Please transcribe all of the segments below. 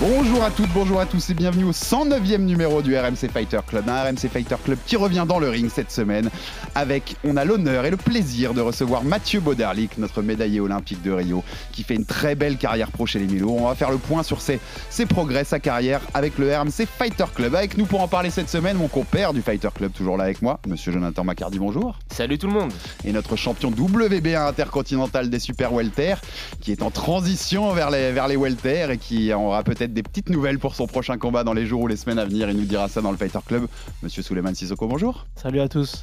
Bonjour à toutes, bonjour à tous et bienvenue au 109e numéro du RMC Fighter Club. Un RMC Fighter Club qui revient dans le ring cette semaine avec, on a l'honneur et le plaisir de recevoir Mathieu Boderlik, notre médaillé olympique de Rio, qui fait une très belle carrière pro chez les Milo. On va faire le point sur ses, ses progrès, sa carrière avec le RMC Fighter Club. Avec nous pour en parler cette semaine, mon compère du Fighter Club, toujours là avec moi, monsieur Jonathan Macardy, bonjour. Salut tout le monde. Et notre champion WBA intercontinental des super welter, qui est en transition vers les, vers les welter et qui aura peut-être des petites nouvelles pour son prochain combat dans les jours ou les semaines à venir. Il nous dira ça dans le Fighter Club. Monsieur Souleymane Sissoko, bonjour. Salut à tous.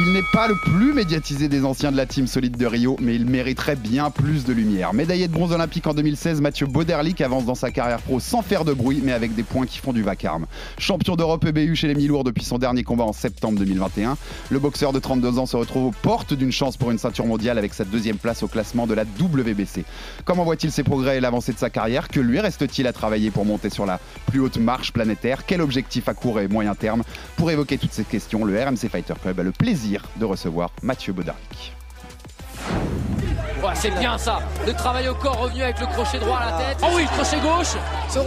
Il n'est pas le plus médiatisé des anciens de la team solide de Rio, mais il mériterait bien plus de lumière. Médaillé de bronze olympique en 2016, Mathieu Boderlik avance dans sa carrière pro sans faire de bruit, mais avec des points qui font du vacarme. Champion d'Europe EBU chez les mi-lourds depuis son dernier combat en septembre 2021, le boxeur de 32 ans se retrouve aux portes d'une chance pour une ceinture mondiale avec sa deuxième place au classement de la WBC. Comment voit-il ses progrès et l'avancée de sa carrière? Que lui reste-t-il à travailler pour monter sur la plus haute marche planétaire? Quel objectif à court et moyen terme? Pour évoquer toutes ces questions, le RMC Fighter Club a le plaisir de recevoir Mathieu. Ouais, c'est bien ça. Le travail au corps revenu avec le crochet droit à la tête. Oh oui, le crochet gauche.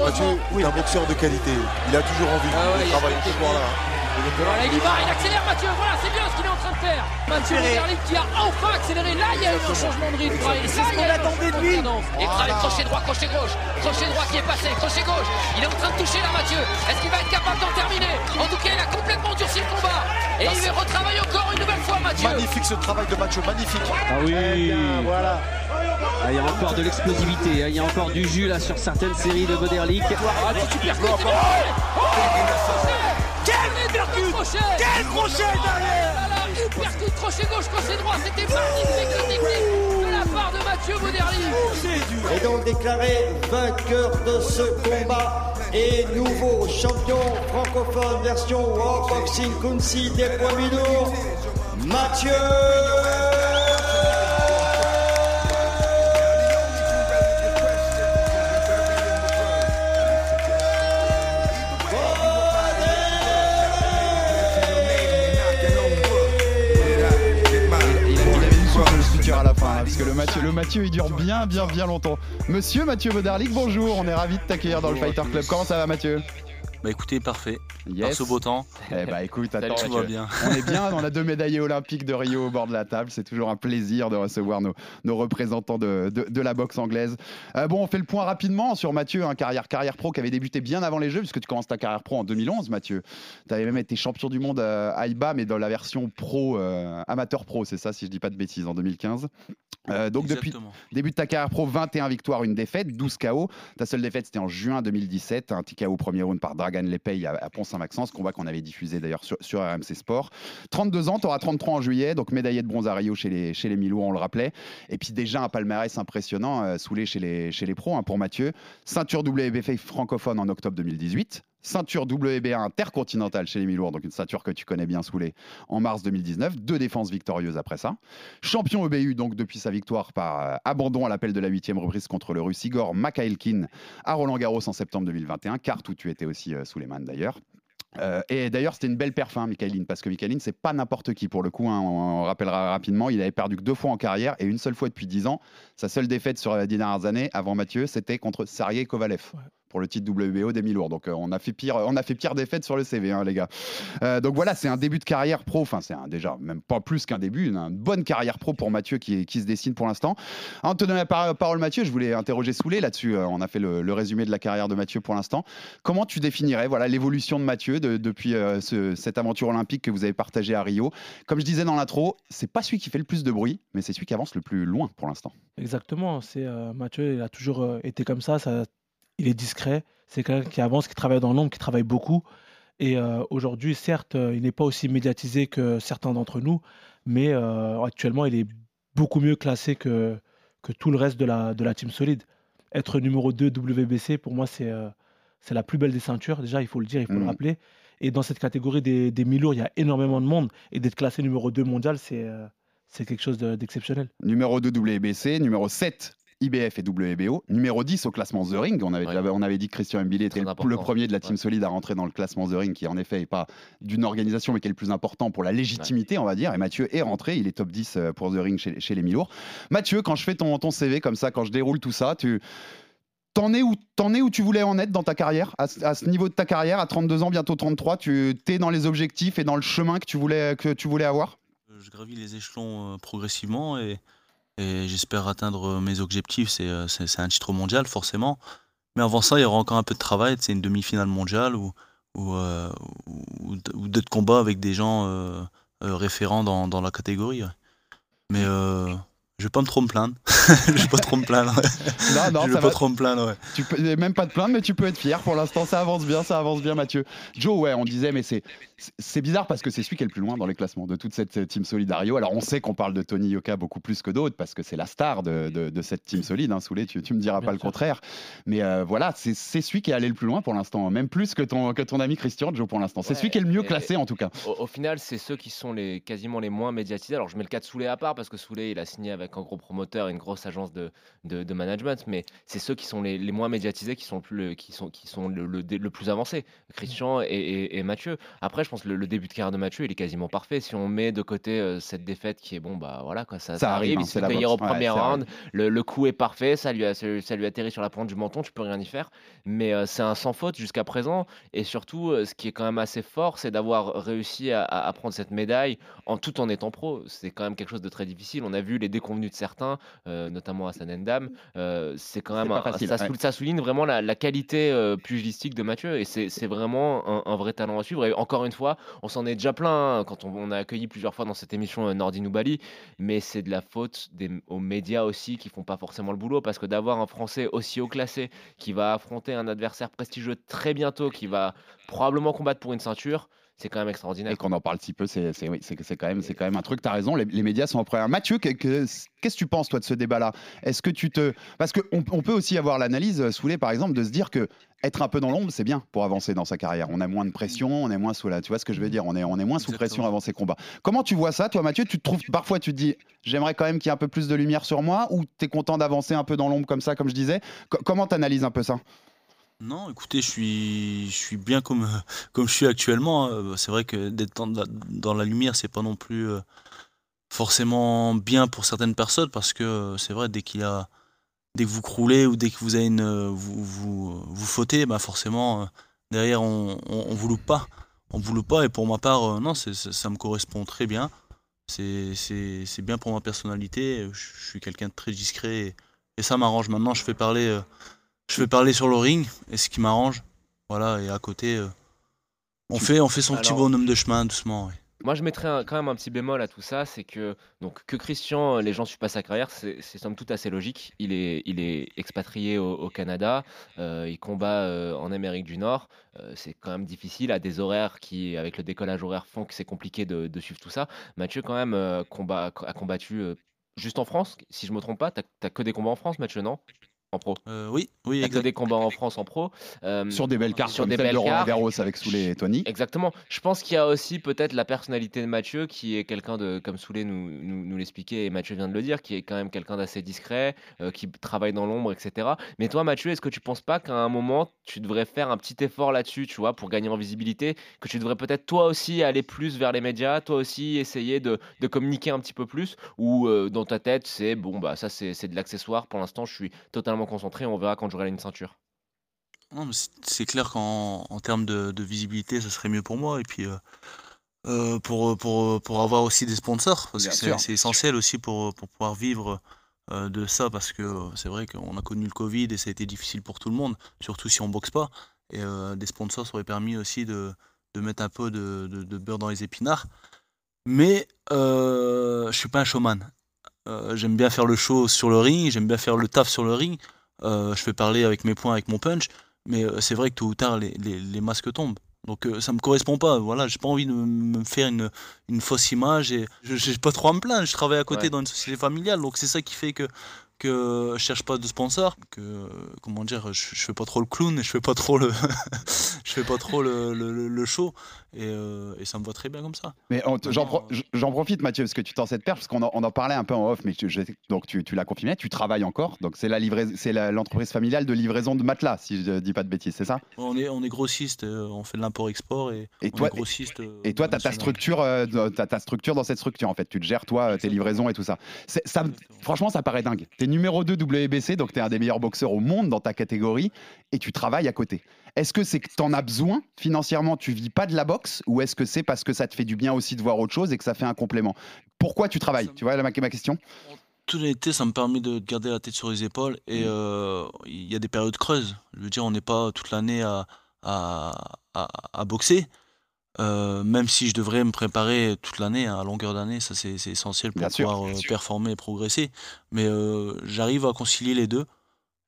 Mathieu, oui, un boxeur de qualité. Il a toujours envie Ah ouais, de travailler ce soir-là. hein. Voilà, il y va, il accélère Mathieu. Voilà, c'est bien ce qu'il est en train de faire. Mathieu Boderlik qui a enfin accéléré. Là, il y a eu un changement de rythme. Et c'est ce qu'on attendait de lui. Et voilà, crochet droit, crochet gauche. Crochet droit qui est passé, crochet gauche. Il est en train de toucher là, Mathieu. Est-ce qu'il va être capable d'en terminer? En tout cas, il a complètement durci le combat. Et il va retravailler encore une nouvelle fois, Mathieu. Magnifique ce travail de Mathieu, magnifique. Ah oui. voilà. Ah, il y a encore de l'explosivité, hein. il y a encore du jus là sur certaines séries de Boderlik. Ah, tu percutes, Quel crochet. Quel crochet derrière. Uppercut, crochet gauche, crochet droit, c'était magnifique la technique de la part de Mathieu Boderly. est donc déclaré vainqueur de ce combat et nouveau champion francophone version World Boxing Kunsi des poids Mathieu le Mathieu, il dure bien, bien, bien longtemps. Monsieur Mathieu Bodarlik, bonjour, on est ravi de t'accueillir dans le Fighter Club. Comment ça va, Mathieu? Bah écoutez, parfait. Par Yes. ce beau temps, Eh bah écoute, attends, tout Mathieu. va bien. on est bien, on a deux médaillés olympiques de Rio au bord de la table. C'est toujours un plaisir de recevoir nos, nos représentants de, de- de la boxe anglaise. Euh, bon, on fait le point rapidement sur Mathieu, un carrière, carrière pro qui avait débuté bien avant les Jeux, puisque tu commences ta carrière pro en 2011, Mathieu. Tu avais même été champion du monde euh, à IBA, mais dans la version pro, euh, amateur pro, c'est ça, si je dis pas de bêtises, en 2015. Euh, donc depuis Exactement. début de ta carrière pro, 21 victoires, une défaite, 12 KO. Ta seule défaite, c'était en juin 2017, un petit KO premier round par Dragan Lepay à, à Pont-Saint-Maxence, combat qu'on avait diffusé d'ailleurs sur, RMC Sport. 32 ans, tu auras 33 en juillet, donc médaillé de bronze à Rio chez les, chez les on le rappelait. Et puis déjà un palmarès impressionnant, euh, soulé chez les, chez les pros hein, pour Mathieu. Ceinture WBF francophone en octobre 2018. Ceinture WBA intercontinentale chez les Milourds, donc une ceinture que tu connais bien soulée en mars 2019. Deux défenses victorieuses après ça. Champion EBU, donc depuis sa victoire par euh, abandon à l'appel de la huitième reprise contre le Russe Igor Makhailkin à Roland Garros en septembre 2021, carte où tu étais aussi euh, sous les mains d'ailleurs. Euh, et d'ailleurs, c'était une belle perf, hein, Mikhailin, parce que Mikhailin, c'est pas n'importe qui pour le coup. hein, on, rappellera rapidement, il avait perdu que deux fois en carrière et une seule fois depuis dix ans. Sa seule défaite sur les dernières années, avant Mathieu, c'était contre Sergei Kovalev. Pour le titre WBO des mi-lourds. Donc, euh, on, a fait pire, on a fait pire défaite sur le CV, hein, les gars. Euh, donc, voilà, c'est un début de carrière pro. Enfin, c'est déjà, même pas plus qu'un début. Une, bonne carrière pro pour Mathieu qui, se dessine pour l'instant. De te donner la par- parole, Mathieu, je voulais interroger Soulé là-dessus. Euh, on a fait le, résumé de la carrière de Mathieu pour l'instant. Comment tu définirais voilà, l'évolution de Mathieu de- depuis ce- cette aventure olympique que vous avez partagée à Rio? Comme je disais dans l'intro, c'est pas celui qui fait le plus de bruit, mais c'est celui qui avance le plus loin pour l'instant. Exactement. C'est Mathieu, il a toujours été comme ça, ça. Il est discret. C'est quelqu'un qui avance, qui travaille dans l'ombre, qui travaille beaucoup. Et aujourd'hui, certes, il n'est pas aussi médiatisé que certains d'entre nous, mais actuellement, il est beaucoup mieux classé que, que tout le reste de la, de la team solide. Être numéro 2 WBC, pour moi, c'est c'est la plus belle des ceintures. Déjà, il faut le dire, il faut le mmh. rappeler. Et dans cette catégorie des, des mi-lourds, il y a énormément de monde. Et d'être classé numéro 2 mondial, c'est c'est quelque chose d'exceptionnel. numéro 2 WBC, numéro 7 IBF et WBO, numéro 10 au classement The Ring. On avait, on avait dit que Christian Mbili était le, premier de la team solide à rentrer dans le classement The Ring, qui en effet n'est pas d'une organisation, mais qui est le plus important pour la légitimité, on va dire. Et Mathieu est rentré, il est top 10 euh, pour The Ring chez, les Milours. Mathieu, quand je fais ton, ton CV comme ça, quand je déroule tout ça, tu. T'en es, où, en es où tu voulais en être dans ta carrière? À, ce niveau de ta carrière, à 32 ans, bientôt 33, tu es dans les objectifs et dans le chemin que tu voulais, que tu voulais avoir? Je gravis les échelons euh, progressivement et et j'espère atteindre mes objectifs. Euh, c'est un titre mondial, forcément. Mais avant ça, il y aura encore un peu de travail. C'est une demi-finale mondiale ou, ou, euh, d'autres combats avec des gens euh, référents dans, dans, la catégorie. Mais je vais pas me trop me plaindre. je vais pas trop me plaindre. non, non, je vais pas trop me plaindre. Ouais. Tu peux même pas te plaindre, mais tu peux être fier. Pour l'instant, ça avance bien, ça avance bien, Mathieu. Joe, ouais, on disait, mais c'est c'est bizarre parce que c'est celui qui est le plus loin dans les classements de toute cette team Solidario. Alors, on sait qu'on parle de Tony Yoka beaucoup plus que d'autres parce que c'est la star de, de, cette team solide. Hein, Soulé, tu, tu me diras pas le contraire. Mais euh, voilà, c'est celui qui est allé le plus loin pour l'instant, même plus que ton, que ton ami Christian Joe pour l'instant. C'est celui qui est le mieux classé en tout cas. Au, final, c'est ceux qui sont les, quasiment les moins médiatisés. Alors, je mets le cas de Soulé à part parce que Soulé, il a signé avec un gros promoteur une grosse agence de, de, management, mais c'est ceux qui sont les, les, moins médiatisés qui sont, le plus, qui sont, qui sont le, le, plus avancés, Christian et, et, Mathieu. Après, je pense que le, début de carrière de Mathieu, il est quasiment parfait. Si on met de côté euh, cette défaite qui est bon, bah voilà, quoi, ça, ça, arrive. il se fait au premier round, le, coup est parfait, ça lui, a, ça lui atterrit sur la pointe du menton, tu peux rien y faire. Mais euh, c'est un sans faute jusqu'à présent. Et surtout, euh, ce qui est quand même assez fort, c'est d'avoir réussi à, à, prendre cette médaille en tout en étant pro. C'est quand même quelque chose de très difficile. On a vu les déconvenus de certains, notamment à Sanendam. C'est quand même ça, souligne vraiment la, qualité euh, pugilistique de Mathieu et c'est vraiment un, vrai talent à suivre. Et encore une fois, on s'en est déjà plein quand on, a accueilli plusieurs fois dans cette émission euh, Nordi Bali, mais c'est de la faute des, aux médias aussi qui font pas forcément le boulot parce que d'avoir un Français aussi haut classé qui va affronter un adversaire prestigieux très bientôt, qui va probablement combattre pour une ceinture c'est quand même extraordinaire. Et qu'on en parle si peu, c'est oui, quand, même, quand même un truc. Tu as raison, les, médias sont en première. Mathieu, qu'est-ce que tu penses, toi, de ce débat-là? Est-ce que tu te. Parce qu'on on peut aussi avoir l'analyse, Soulé, par exemple, de se dire que être un peu dans l'ombre, c'est bien pour avancer dans sa carrière. On a moins de pression, on est moins sous la. Tu vois ce que je veux dire? On est, on est moins sous pression avant ses combats. Comment tu vois ça, toi, Mathieu? Tu te trouves parfois, tu te dis, j'aimerais quand même qu'il y ait un peu plus de lumière sur moi, ou tu es content d'avancer un peu dans l'ombre comme ça, comme je disais? Comment tu analyses un peu ça? Non, écoutez, je suis, bien comme, je suis actuellement. Hein. C'est vrai que d'être dans, la lumière, c'est pas non plus euh, forcément bien pour certaines personnes parce que euh, c'est vrai, dès qu'il a, dès que vous croulez ou dès que vous avez une, vous, vous, vous fautez, bah forcément, euh, derrière, on, on, vous loupe pas. On vous pas. Et pour ma part, non, ça me correspond très bien. C'est bien pour ma personnalité. Je suis quelqu'un de très discret et, et ça m'arrange. Maintenant, je fais parler je vais parler sur le ring, et ce qui m'arrange. Voilà, et à côté, euh, on, fait, on fait son petit bonhomme de chemin doucement. Moi, je mettrais quand même un petit bémol à tout ça, c'est que donc que Christian, les gens suivent pas sa carrière, c'est somme toute assez logique. Il est, il est expatrié au, Canada, euh, il combat euh, en Amérique du Nord. c'est quand même difficile à des horaires qui, avec le décollage horaire, font que c'est compliqué de, suivre tout ça. Mathieu, quand même, combat, a combattu juste en France, si je me trompe pas. T'as que des combats en France, Mathieu, non? En pro. Euh, oui, oui, exact. des combats en France en pro. Euh, sur des belles cartes, sur des belles de Roland Garros avec Soulé et Tony. Exactement. Je pense qu'il y a aussi peut-être la personnalité de Mathieu, qui est quelqu'un de, comme Soulé nous, nous, l'expliquait et Mathieu vient de le dire, qui est quand même quelqu'un d'assez discret, euh, qui travaille dans l'ombre, etc. Mais toi, Mathieu, est-ce que tu penses pas qu'à un moment, tu devrais faire un petit effort là-dessus, tu vois, pour gagner en visibilité, que tu devrais peut-être toi aussi aller plus vers les médias, toi aussi essayer de, de communiquer un petit peu plus, ou dans ta tête, c'est bon, bah ça c'est de l'accessoire. Pour l'instant, je suis totalement concentré. On verra quand j'aurai une ceinture. c'est clair qu'en termes de, visibilité, ça serait mieux pour moi. Et puis, euh, euh, pour, pour, pour, avoir aussi des sponsors, parce que c'est essentiel aussi pour, pour pouvoir vivre euh, de ça, parce que c'est vrai qu'on a connu le Covid et ça a été difficile pour tout le monde, surtout si on boxe pas. Et des sponsors ça aurait permis aussi de, de mettre un peu de, de, beurre dans les épinards. Mais je suis pas un showman. J'aime bien faire le show sur le ring, j'aime bien faire le taf sur le ring. Euh, je fais parler avec mes points, avec mon punch, mais euh, c'est vrai que tôt ou tard, les, les, masques tombent. Donc euh, ça me correspond pas. Voilà, j'ai pas envie de me faire une, une fausse image et je j'ai pas trop à me plaindre. Je travaille à côté Ouais. dans une société familiale, donc c'est ça qui fait que que je cherche pas de sponsor, que comment dire, je, je fais pas trop le clown, et je fais pas trop le, je fais pas trop le, le, le- le show et, euh, et ça me va très bien comme ça. Mais on- j'en pro- j'en profite, Mathieu, parce que tu t'en cette perche, parce qu'on en, parlait un peu en off, mais tu, je- donc tu, tu l'as confirmé, tu travailles encore. Donc c'est l'entreprise familiale de livraison de matelas, si je dis pas de bêtises, c'est ça? On est on est grossiste, euh, on fait de l'import-export et, Et on toi- est grossiste. euh, Et toi, tu as ta structure, euh, t'as ta structure dans cette structure, en fait. Tu te gères, toi, euh, tes livraisons et tout ça. Ça me- franchement, ça paraît dingue. Tu es numéro 2 WBC, donc tu es un des meilleurs boxeurs au monde dans ta catégorie, et tu travailles à côté. Est-ce que c'est que tu en as besoin financièrement, tu vis pas de la boxe, ou est-ce que c'est parce que ça te fait du bien aussi de voir autre chose et que ça fait un complément? Pourquoi tu travailles? Tu vois la- ma, ma question? Toute honnêteté, ça me permet de garder la tête sur les épaules Mmh. et euh, il y a des périodes creuses. Je veux dire, on n'est pas toute l'année à, à, à- à boxer. Euh, même si je devrais me préparer toute l'année, hein, à longueur d'année, ça c'est essentiel pour Bien pouvoir euh, performer et progresser. Mais j'arrive à concilier les deux.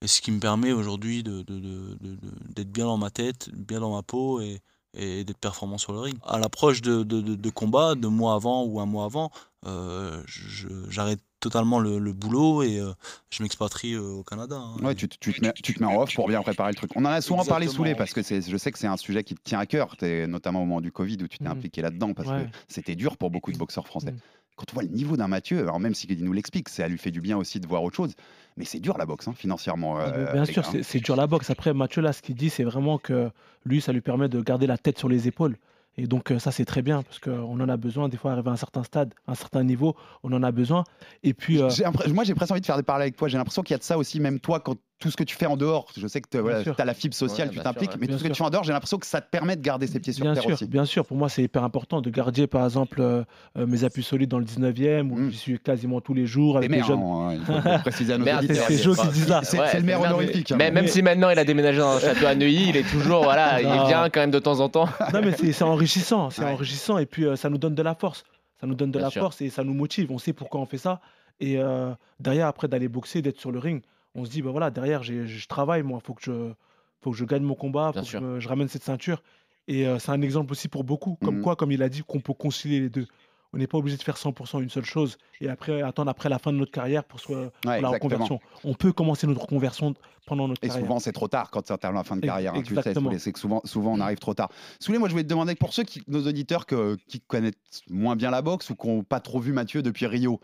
Et ce qui me permet aujourd'hui de- de- de- de- de- d'être bien dans ma tête, bien dans ma peau et, et d'être performant sur le ring. À l'approche de, de, de, de combats, deux mois avant ou un mois avant, euh, je- j'arrête totalement le, le boulot et euh, je m'expatrie euh, au Canada. hein. Ouais, tu, te- tu te mets, tu te mets en off pour bien préparer le truc. On en a souvent parlé sous les parce que c'est- je sais que c'est un sujet qui te tient à cœur, t'es- notamment au moment du Covid où tu t'es Mhm. impliqué là-dedans parce Ouais. que c'était dur pour beaucoup de boxeurs français. Mhm. Quand tu vois le niveau d'un Mathieu, alors même s'il nous l'explique, ça lui fait du bien aussi de voir autre chose, mais c'est dur la boxe hein, financièrement. Ah, euh, Bien sûr, hein. c'est dur la boxe. Après, Mathieu, là, ce qu'il dit, c'est vraiment que lui, ça lui permet de garder la tête sur les épaules. Et donc, euh, ça, c'est très bien, parce qu'on en a besoin. Des fois, arriver à un certain stade, à un certain niveau, on en a besoin. Et puis, euh, Moi, j'ai presque envie de faire des parallèles avec toi. J'ai l'impression qu'il y a de ça aussi, même toi, quand tout ce que tu fais en dehors. Je sais que tu as la fibre sociale, Ouais, tu t'impliques, ouais. mais Bien tout ce que tu fais en dehors, j'ai l'impression que ça te permet de garder ses pieds sur bien terre sûr, aussi. bien sûr, pour moi, c'est hyper important de garder, par exemple, euh, euh, mes appuis solides dans le 19e, où Mm. j'y suis quasiment tous les jours avec les jeunes. hein, il faut le préciser à nos Merde, auditeurs. c'est Joe qui dit ça. C'est Ouais, le maire honorifique. hein. Mais même Mais- si maintenant il a déménagé dans un château à Neuilly, il est toujours voilà, il vient quand même de temps en temps. Non, mais c'est enrichissant, c'est enrichissant et puis euh, ça nous donne de la force. Ça nous donne de la force et ça nous motive. On sait pourquoi on fait ça. Et derrière, après d'aller boxer, d'être sur le ring, on se dit, bah voilà, derrière, je travaille, moi, faut que je, faut que je gagne mon combat, Bien faut que sûr. je, ramène cette ceinture. Et euh, c'est un exemple aussi pour beaucoup. Comme Mhm. quoi, comme il a dit, qu'on peut concilier les deux. On n'est pas obligé de faire 100% une seule chose et après attendre après la fin de notre carrière pour, soit, pour la reconversion. On peut commencer notre reconversion pendant notre Et carrière. souvent, c'est trop tard quand ça termine la fin de carrière. hein, tu le sais, c'est que souvent, souvent, on arrive trop tard. Souley, moi, je voulais te demander, pour ceux qui, nos auditeurs que- qui connaissent moins bien la boxe ou qui n'ont pas trop vu Mathieu depuis Rio,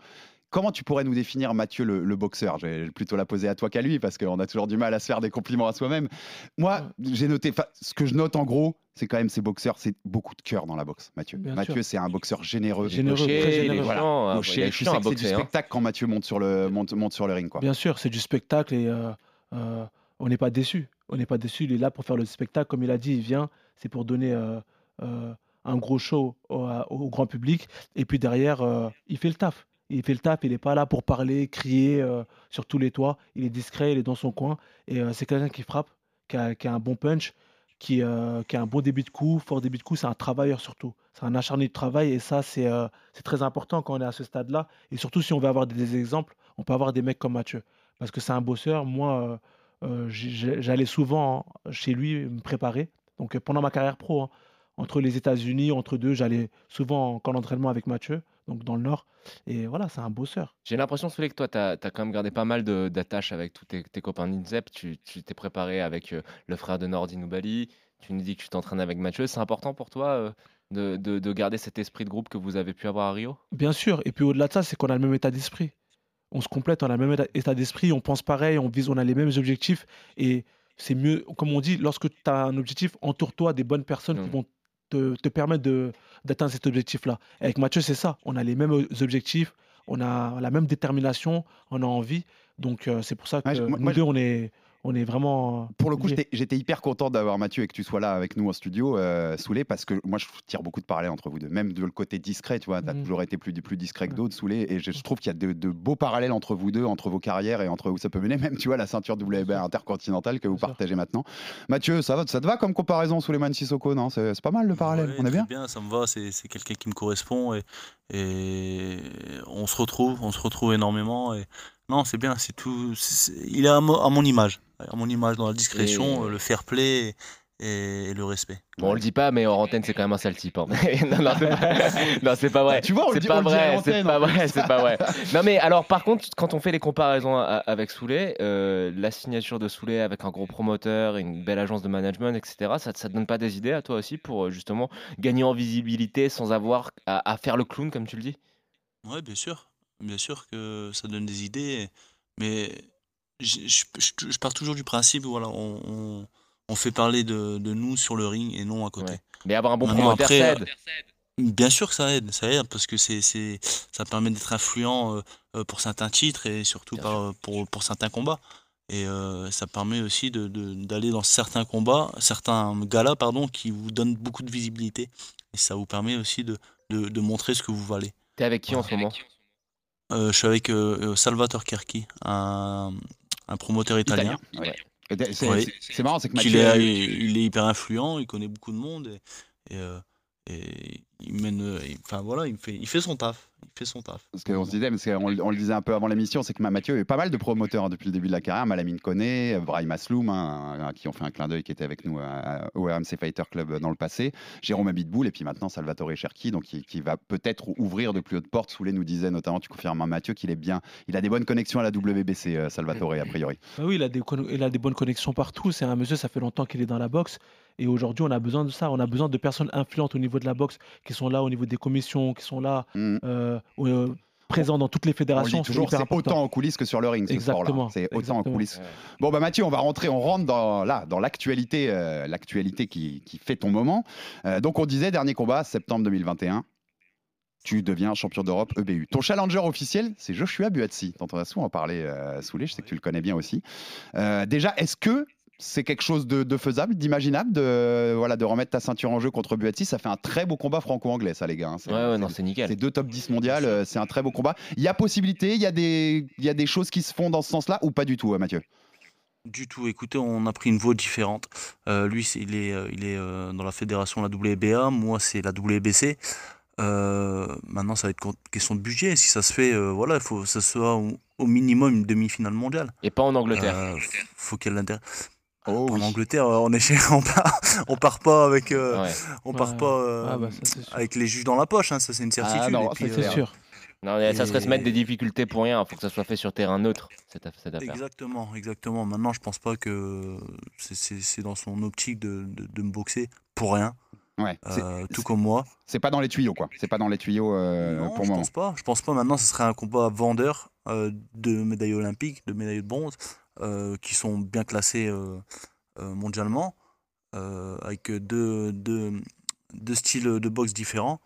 comment tu pourrais nous définir Mathieu le, le boxeur? Je vais plutôt la poser à toi qu'à lui parce qu'on a toujours du mal à se faire des compliments à soi-même. Moi, j'ai noté, enfin, ce que je note en gros, c'est quand même ces boxeurs, c'est beaucoup de cœur dans la boxe, Mathieu. Bien Mathieu, c'est un boxeur généreux. Généreux, Gaucher, très généreux. Voilà. hein, tu sais c'est du hein. spectacle quand Mathieu monte sur le, monte, monte sur le ring. Quoi. Bien sûr, c'est du spectacle et euh, euh, on n'est pas déçu. On n'est pas déçu. Il est là pour faire le spectacle. Comme il a dit, il vient, c'est pour donner euh, euh, un gros show au, au grand public. Et puis derrière, euh, il fait le taf. Il fait le taf. Il n'est pas là pour parler, crier euh, sur tous les toits. Il est discret, il est dans son coin. Et euh, c'est quelqu'un qui frappe, qui a, qui a un bon punch, qui, euh, a un bon début de coup, fort début de coup. C'est un travailleur surtout. C'est un acharné de travail. Et ça, c'est très important quand on est à ce stade-là. Et surtout, si on veut avoir des, exemples, on peut avoir des mecs comme Mathieu parce que c'est un bosseur. Moi, j'allais souvent hein, chez lui me préparer. Donc pendant ma carrière pro, hein, entre les États-Unis, entre deux, j'allais souvent en camp d'entraînement avec Mathieu, donc dans le Nord. Et voilà, c'est un bosseur. J'ai l'impression, Souley, que toi, tu as, quand même gardé pas mal d'attaches avec tous tes, tes copains d'INSEP. Tu t'es préparé avec euh, le frère de Nordi Noubali. Tu nous dis que tu t'entraînes avec Mathieu. C'est important pour toi euh, de, de- de garder cet esprit de groupe que vous avez pu avoir à Rio? Bien sûr. Et puis au-delà de ça, c'est qu'on a le même état d'esprit. On se complète, on a le même état- état d'esprit, on pense pareil, on vise, on a les mêmes objectifs. Et c'est mieux, comme on dit, lorsque tu as un objectif, entoure-toi des bonnes personnes qui Mm. vont te, te permettre d'atteindre cet objectif-là. Avec Mathieu, c'est ça. On a les mêmes objectifs, on a la même détermination, on a envie. Donc euh, c'est pour ça que Ouais, moi- nous moi, deux, on est, on est vraiment. Pour le coup, j'étais hyper content d'avoir Mathieu et que tu sois là avec nous en studio, euh, Soulé, parce que moi, je tire beaucoup de parallèles entre vous deux. Même de le côté discret, tu vois, tu as Mhm. toujours été plus, plus discret que d'autres, Soulé, et je, je trouve qu'il y a de, de beaux parallèles entre vous deux, entre vos carrières et entre où ça peut mener, même, tu vois, la ceinture WBA intercontinentale que vous Bien partagez maintenant. Mathieu, ça, va, ça te va comme comparaison, Souleymane Sissoko, non? C'est pas mal le parallèle, Ouais, on est très bien ça me va, c'est c'est quelqu'un qui me correspond et, et on se retrouve, on se retrouve énormément. Et... Non, c'est bien, c'est tout. Il est à, mo- à mon image, à mon image dans la discrétion, Et- le fair play et, le respect. Bon, on le dit pas, mais en antenne, c'est quand même un sale type. hein. non, non, c'est pas... non, c'est pas vrai. Tu vois, on le c'est dit- pas on le dit à vrai, c'est pas vrai, c'est pas vrai. Non, mais alors, par contre, quand on fait les comparaisons a- avec Soulet, euh, la signature de Soulet avec un gros promoteur, une belle agence de management, etc., ça, ça te donne pas des idées à toi aussi pour euh, justement gagner en visibilité sans avoir à, à faire le clown, comme tu le dis? Ouais, bien sûr. Bien sûr que ça donne des idées. Mais je, je- je- je pars toujours du principe, voilà, on, on- on fait parler de, de nous sur le ring et non à côté. Mais avoir un bon promoteur, après, ça euh, aide. Bien sûr que ça aide, ça aide parce que c'est, c'est, ça permet d'être influent euh, euh, pour certains titres et surtout par- pour, pour certains combats. Et euh, ça permet aussi de, de- d'aller dans certains combats, certains galas, pardon, qui vous donnent beaucoup de visibilité. Et ça vous permet aussi de, de, de montrer ce que vous valez. T'es avec qui en ce moment? Euh, je suis avec euh, euh, Salvatore Kerki, un, un promoteur italien. Italien, ouais. C'est- Oui. marrant, c'est que Mathieu- est, il est hyper influent, il connaît beaucoup de monde et, et, euh, et il mène, il- enfin voilà, il fait, il fait son taf, il fait son taf. Parce qu'on se disait, parce qu'on le- on le disait un peu avant l'émission, c'est que Ma- Mathieu a eu pas mal de promoteurs hein, depuis le début de la carrière. Malamine Koné, Brahim Asloum, hein, à qui ont fait un clin d'œil, qui était avec nous euh, au RMC Fighter Club euh, dans le passé. Jérôme Abitboul, et puis maintenant Salvatore Cherki, donc qui, qui va peut-être ouvrir de plus hautes portes. Soulet nous disait notamment, tu confirmes, hein, Mathieu, qu'il est bien, il a des bonnes connexions à la WBC, euh, Salvatore, a priori. Bah oui, il a, des, il a des bonnes connexions partout. C'est un monsieur, ça fait longtemps qu'il est dans la boxe. Et aujourd'hui, on a besoin de ça. On a besoin de personnes influentes au niveau de la boxe, qui sont là au niveau des commissions, qui sont là, euh, euh, présents dans toutes les On le fédérations. dit toujours, c'est autant en coulisses que sur le ring, ce. Exactement, C'est autant en coulisses. Bon, bah Mathieu, on va rentrer, on rentre dans là, dans l'actualité, euh, l'actualité qui, qui fait ton moment. Euh, donc, on disait, dernier combat, septembre 2021. Tu deviens champion d'Europe EBU. Ton challenger officiel, c'est Joshua Buatsi, dont on a souvent parlé, euh, Soulé, je sais que tu le connais bien aussi. Euh, déjà, est-ce que c'est quelque chose de, de faisable, d'imaginable, de, voilà, de remettre ta ceinture en jeu contre Buatsi Ça fait un très beau combat franco-anglais, ça, les gars. hein. C'est- Ouais, ouais, non, c'est nickel. c'est deux top 10 mondiales, euh, c'est un très beau combat. Il y a possibilité, il y a des, il y a des choses qui se font dans ce sens-là ou pas du tout, euh, Mathieu? Du tout. Écoutez, on a pris une voie différente. Euh, lui, c'est- il est, il est euh, dans la fédération la WBA. Moi, c'est la WBC. Euh, maintenant, ça va être question de budget. Si ça se fait, euh, voilà, il faut que ça soit au, au minimum une demi-finale mondiale. Et pas en Angleterre. Euh, faut qu'il y ait l'intérêt. Oh, en Angleterre, euh, on est chez, on part, on part pas avec, euh, Ouais. on part Ouais. pas euh, Ah bah, ça, avec les juges dans la poche. hein, ça, c'est une certitude. non, Et puis, ça, C'est euh, sûr. Non, mais ça serait se mettre Et- des difficultés pour rien. Il faut que ça soit fait sur terrain neutre, cette, aff- cette affaire. Exactement, exactement. Maintenant, je pense pas que c'est- c'est c'est dans son optique de, de, de me boxer pour rien. Ouais. c'est- Euh, tout comme moi. C'est pas dans les tuyaux, quoi. C'est pas dans les tuyaux euh, non, pour le je pense pas. Je pense pas. Maintenant, ce serait un combat vendeur euh, de médailles olympiques, de médailles de bronze, euh, qui sont bien classées euh, euh, mondialement, euh, avec deux, deux, deux styles de boxe différents.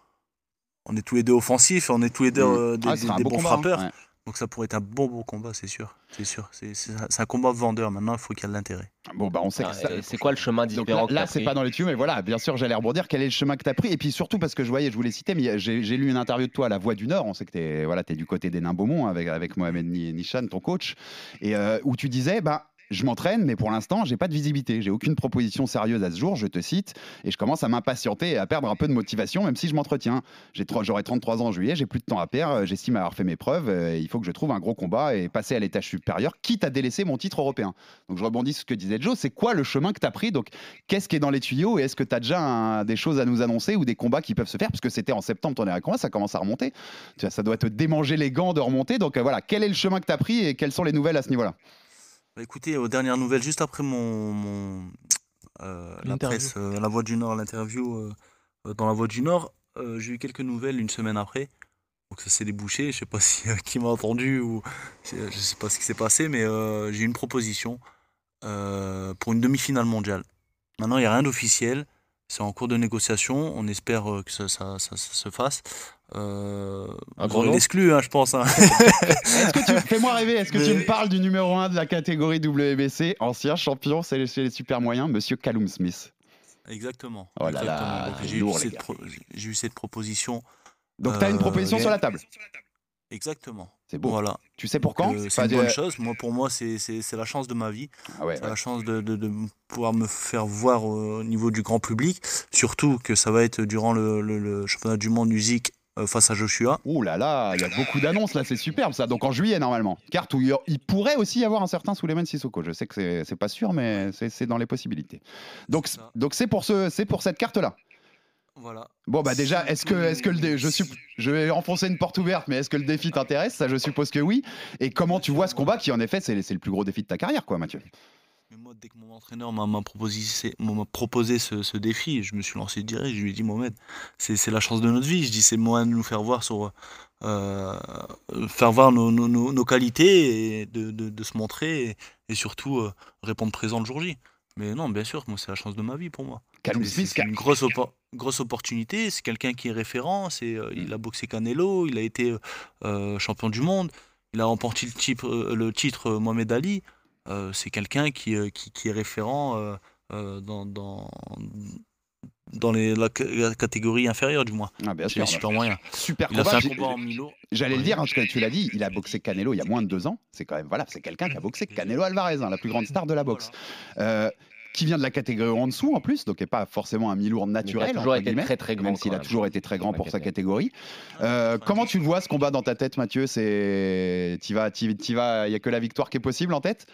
On est tous les deux offensifs, on est tous les deux euh, des, Ah, des- des bons combat, hein. frappeurs. Ouais. Donc ça pourrait être un bon beau combat, c'est sûr. C'est sûr. C'est un combat vendeur. Maintenant, il faut qu'il y ait de l'intérêt. Bon, bah, on sait Ah, que et C'est quoi le chemin Donc différent là, là, c'est pas dans les tuyaux, mais voilà, bien sûr, j'allais rebondir. Quel est le chemin que tu as pris? Et puis surtout, parce que je voyais, je voulais citer, mais j'ai lu une interview de toi à La Voix du Nord. On sait que tu es, voilà, es du côté des Nains Beaumont avec, avec Mohamed Ni- Nishan, ton coach, et euh, où tu disais, bah. Je m'entraîne, mais pour l'instant, j'ai pas de visibilité. J'ai aucune proposition sérieuse à ce jour, je te cite, et je commence à m'impatienter et à perdre un peu de motivation, même si je m'entretiens. J'aurai 33 ans en juillet, j'ai plus de temps à perdre, j'estime avoir fait mes preuves, euh, il faut que je trouve un gros combat et passer à l'étage supérieur, quitte à délaisser mon titre européen. Donc je rebondis sur ce que disait Joe, c'est quoi le chemin que tu as pris? Donc qu'est-ce qui est dans les tuyaux? Et est-ce que tu as déjà des choses à nous annoncer ou des combats qui peuvent se faire? Parce que c'était en septembre ton dernier combat, ça commence à remonter. Ça doit te démanger les gants de remonter. Donc euh, voilà, quel est le chemin que tu as pris et quelles sont les nouvelles à ce niveau-là? Écoutez, aux dernières nouvelles, juste après mon, mon, euh, la L'interview. presse, euh, La Voix du Nord, l'interview euh, dans La Voix du Nord, j'ai eu quelques nouvelles une semaine après. Donc ça s'est débouché. Je sais pas si qui m'a entendu ou je sais pas ce qui s'est passé, mais j'ai eu une proposition pour une demi-finale mondiale. Maintenant, il n'y a rien d'officiel. C'est en cours de négociation. On espère que ça, ça- ça- ça se fasse. Euh, Un vous gros aurez nom l'exclu, hein, je pense. hein. Est-ce que tu fais-moi rêver Est-ce que tu me parles du numéro 1 de la catégorie WBC, ancien champion, c'est les, chez les super moyens, Monsieur Callum Smith? Exactement. Oh j'ai eu cette gars. pro- j'ai eu cette proposition. Donc tu as une Euh, proposition sur la table. Exactement. C'est beau. Voilà. Tu sais pour quand? Euh, Pas C'est une de- bonne chose. Moi, pour moi, c'est c'est- c'est la chance de ma vie. Ah ouais, c'est ouais. la chance de, de- de pouvoir me faire voir au niveau du grand public. Surtout que ça va être durant le, le- le championnat du monde musique euh, face à Joshua. Ouh là là, il y a beaucoup d'annonces là, c'est superbe ça. Donc en juillet normalement. Carte où il pourrait aussi y avoir un certain Souleymane Sissoko. Je sais que c'est- pas sûr, mais c'est dans les possibilités. Donc C'est ça. donc c'est pour ce c'est pour cette carte là. Voilà. Bon bah déjà, est-ce que est-ce que le dé- je suis je vais enfoncer une porte ouverte, mais est-ce que le défi t'intéresse? Ça, je suppose que oui. Et comment tu vois ce combat qui en effet c'est c'est le plus gros défi de ta carrière, quoi, Mathieu? Mais moi, dès que mon entraîneur m'a proposé, ce, ce défi, je me suis lancé direct. Je lui ai dit, Mohamed, c'est la chance de notre vie. Je dis, c'est le moyen de nous faire voir sur, euh, faire voir nos, nos- nos- nos qualités et de, de- de se montrer et, et surtout euh, répondre présent le jour J. Mais non, bien sûr, moi, c'est la chance de ma vie pour moi. C'est- une grosse, oppo- grosse opportunité. C'est quelqu'un qui est référent. C'est, euh, il a boxé Canelo. Il a été euh, champion du monde. Il a remporté le titre, euh, le titre Mohamed Ali. Euh, c'est quelqu'un qui, euh, qui, qui est référent euh, dans, dans, dans les, la, ca- la catégorie inférieure, du moins. Ah, bien sûr. super moyens. Super Il a combat. fait un J'ai- combat en Milo. J'allais le dire, hein, tu l'as dit, il a boxé Canelo il y a moins de deux ans. C'est quand même voilà, c'est quelqu'un qui a boxé Canelo Alvarez, hein, la plus grande star de la boxe. Euh, qui vient de la catégorie en dessous en plus, donc n'est pas forcément un mi-lourd naturel. toujours entre été guillemets, très, très grand Même s'il a toujours été très grand pour sa catégorie. catégorie. Euh, comment tu le vois ce combat dans ta tête, Mathieu? C'est, tu vas, t'y- vas, il y a que la victoire qui est possible en tête?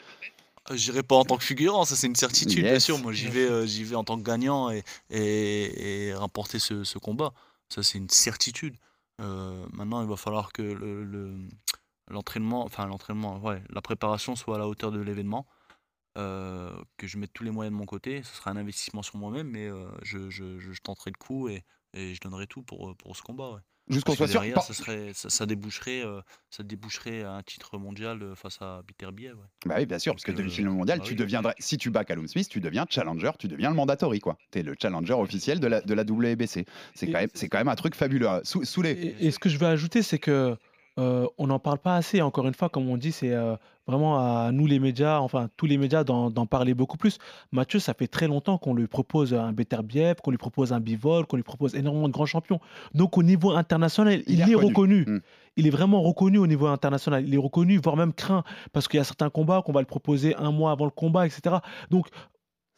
Euh, J'irai pas en tant que figurant, ça c'est une certitude, bien sûr. Moi j'y vais, euh, j'y vais en tant que gagnant et, et, et remporter ce, ce combat. Ça c'est une certitude. Euh, maintenant il va falloir que le- le- l'entraînement, enfin l'entraînement, ouais, la préparation soit à la hauteur de l'événement. Euh, que je mette tous les moyens de mon côté. Ce sera un investissement sur moi-même, mais euh, je, je- je- je tenterai le coup et, et je donnerai tout pour, euh, pour ce combat. ouais. Jusqu'on Parce soit que sûr. derrière, pas- ça, serait, ça, ça déboucherait, euh, ça déboucherait à un titre mondial face à Biterbiev. Ouais. Bah oui, bien sûr, parce que euh, mondiale, bah tu oui. deviendrais, si tu bats Callum Smith, tu deviens challenger, tu deviens le mandatory, quoi. Tu es le challenger officiel de la, de la WBC. C'est quand, même- c'est quand même un truc fabuleux. Sou- Soulé, Et, et ce que je veux ajouter, c'est que euh, on n'en parle pas assez. Encore une fois, comme on dit, c'est euh, vraiment à nous les médias, enfin tous les médias, d'en d'en parler beaucoup plus. Mathieu, ça fait très longtemps qu'on lui propose un Beterbiev, qu'on lui propose un Bivol, qu'on lui propose énormément de grands champions. Donc au niveau international, il, Il est est reconnu. reconnu. Mm. Il est vraiment reconnu au niveau international. Il est reconnu, voire même craint, parce qu'il y a certains combats qu'on va le proposer un mois avant le combat, etc. Donc